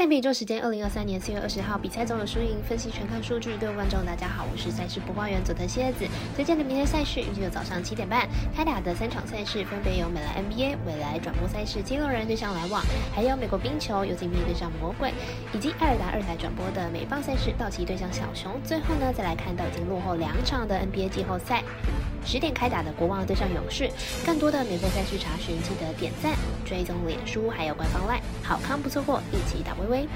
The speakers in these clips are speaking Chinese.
赛比周时间，二零二三年四月二十号，比赛总有输赢，分析全看数据。各位观众，大家好，我是赛事播报员佐藤蝎子。推荐的明天赛事预计有早上七点半开打的三场赛事，分别有美莱 NBA、未来转播赛事七六人对上篮网，还有美国冰球有金币对上魔鬼，以及爱尔达二台转播的美棒赛事道奇对上小熊。最后呢，再来看到已经落后两场的 NBA 季后赛。十点开打的国王对上勇士，更多的免费赛事查询，记得点赞、追踪脸书，还有官方 LINE，好康不错过，一起打微微。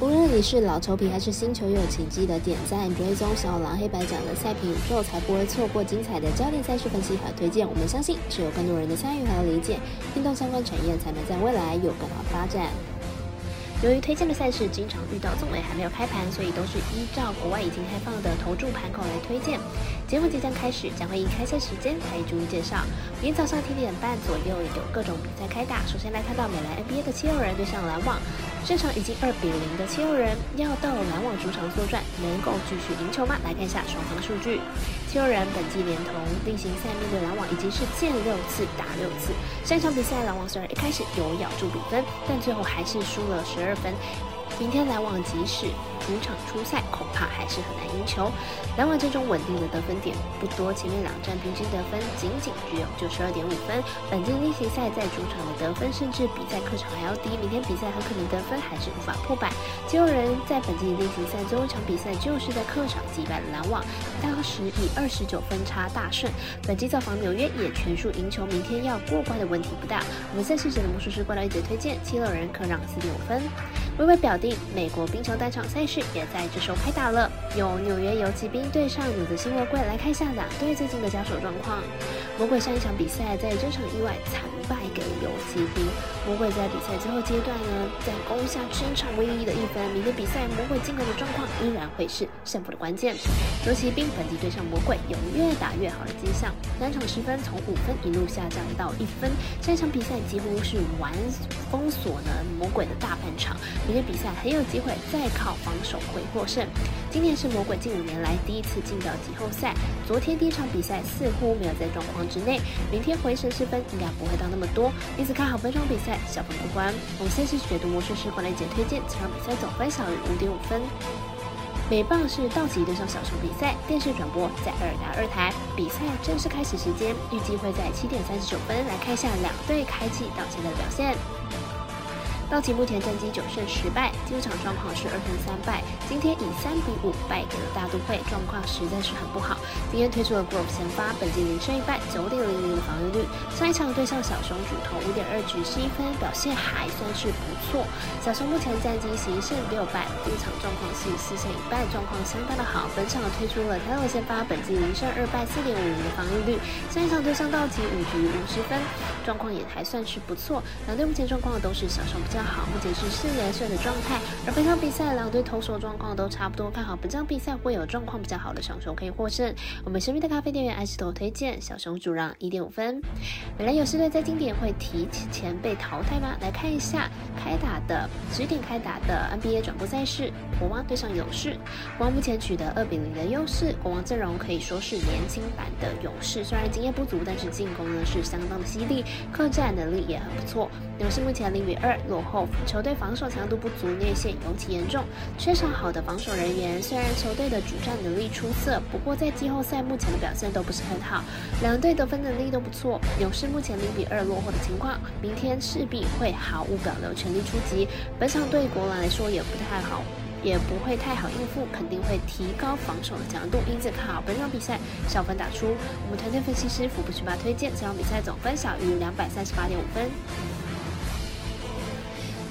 无论你是老球皮还是新球友，请记得点赞、追踪小狼黑白奖的赛评宇宙，才不会错过精彩的焦点赛事分析和推荐。我们相信，只有更多人的参与和理解，运动相关产业才能在未来有更好发展。由于推荐的赛事经常遇到总位还没有开盘，所以都是依照国外已经开放的投注盘口来推荐。节目即将开始，将会以开赛时间来逐一介绍。明天早上七点半左右有各种比赛开打。首先来看到美兰 NBA 的七六人对上篮网，这场已经二比零的七六人要到篮网主场作战，能够继续赢球吗？来看一下双方的数据。虽然本季连同例行赛面对篮网已经是见六次打六次。上一场比赛篮网虽然一开始有咬住比分，但最后还是输了十二分。明天篮网即使主场出赛，恐怕还是很难赢球。篮网这种稳定的得分点不多，前面两战平均得分仅仅只有九十二点五分。本季例行赛在主场的得分甚至比在客场还要低，明天比赛很可能得分还是无法破百。七六人在本季例行赛最后一场比赛就是在客场击败了篮网，当时以二十九分差大胜。本季造访纽约也全数赢球，明天要过关的问题不大。我们赛事者的魔术师过来一直推荐，七六人可让四点五分。微微表定，美国冰球单场赛事也在这时候开打了，有纽约游骑兵对上纽泽西魔鬼，来看一下两队最近的交手状况。魔鬼上一场比赛在这场意外惨败给游骑兵，魔鬼在比赛最后阶段呢，在攻下全场唯一的一分。明天比赛魔鬼进攻的状况依然会是胜负的关键。游骑兵本季对上魔鬼有越打越好的迹象，单场失分从五分一路下降到一分，上一场比赛几乎是完封锁了魔鬼的大半场。明天比赛很有机会再靠防守会获胜。今年是魔鬼近五年来第一次进到季后赛，昨天第一场比赛似乎没有在状况之内，明天回神失分应该不会到那么多，因此看好本场比赛小分过关。我们先是解读魔术师管理姐推荐，这场比赛总分小于五点五分。美棒是道奇对上小熊比赛，电视转播在二打二台，比赛正式开始时间预计会在七点三十九分，来看一下两队开季到现在的表现。道奇目前战绩九胜十败，进入场状况是二胜三败。今天以三比五败给了大都会，状况实在是很不好。今天推出了 Grove 先发，本季零胜一败，九点零零的防御率。上一场对上小熊主投五点二局失一分，表现还算是不错。小熊目前战绩十一胜六败，进场状况是四胜一败，状况相当的好。本场推出了 Taylor 先发，本季零胜二败，四点五零的防御率。上一场对上道奇五局五十分，状况也还算是不错。两队目前状况都是小熊比较。好，目前是四连胜的状态，而本场比赛两队投手状况都差不多，看好本场比赛会有状况比较好的小熊可以获胜。我们神秘的咖啡店员爱斯头推荐小熊主让一点五分。本来有四队在经典会提前被淘汰吗？来看一下开打的十点开打的 NBA 转播赛事，国王对上勇士。国王目前取得二比零的优势，国王阵容可以说是年轻版的勇士，虽然经验不足，但是进攻呢是相当的犀利，客战能力也很不错。勇士目前零比二落后。后球队防守强度不足，内线尤其严重，缺少好的防守人员。虽然球队的主战能力出色，不过在季后赛目前的表现都不是很好。两队得分能力都不错，勇士目前零比二落后的情况，明天势必会毫无保留全力出击。本场对国王来说也不太好，也不会太好应付，肯定会提高防守的强度。因此看好本场比赛小分打出。我们团队分析师福布十八推荐这场比赛总分小于两百三十八点五分。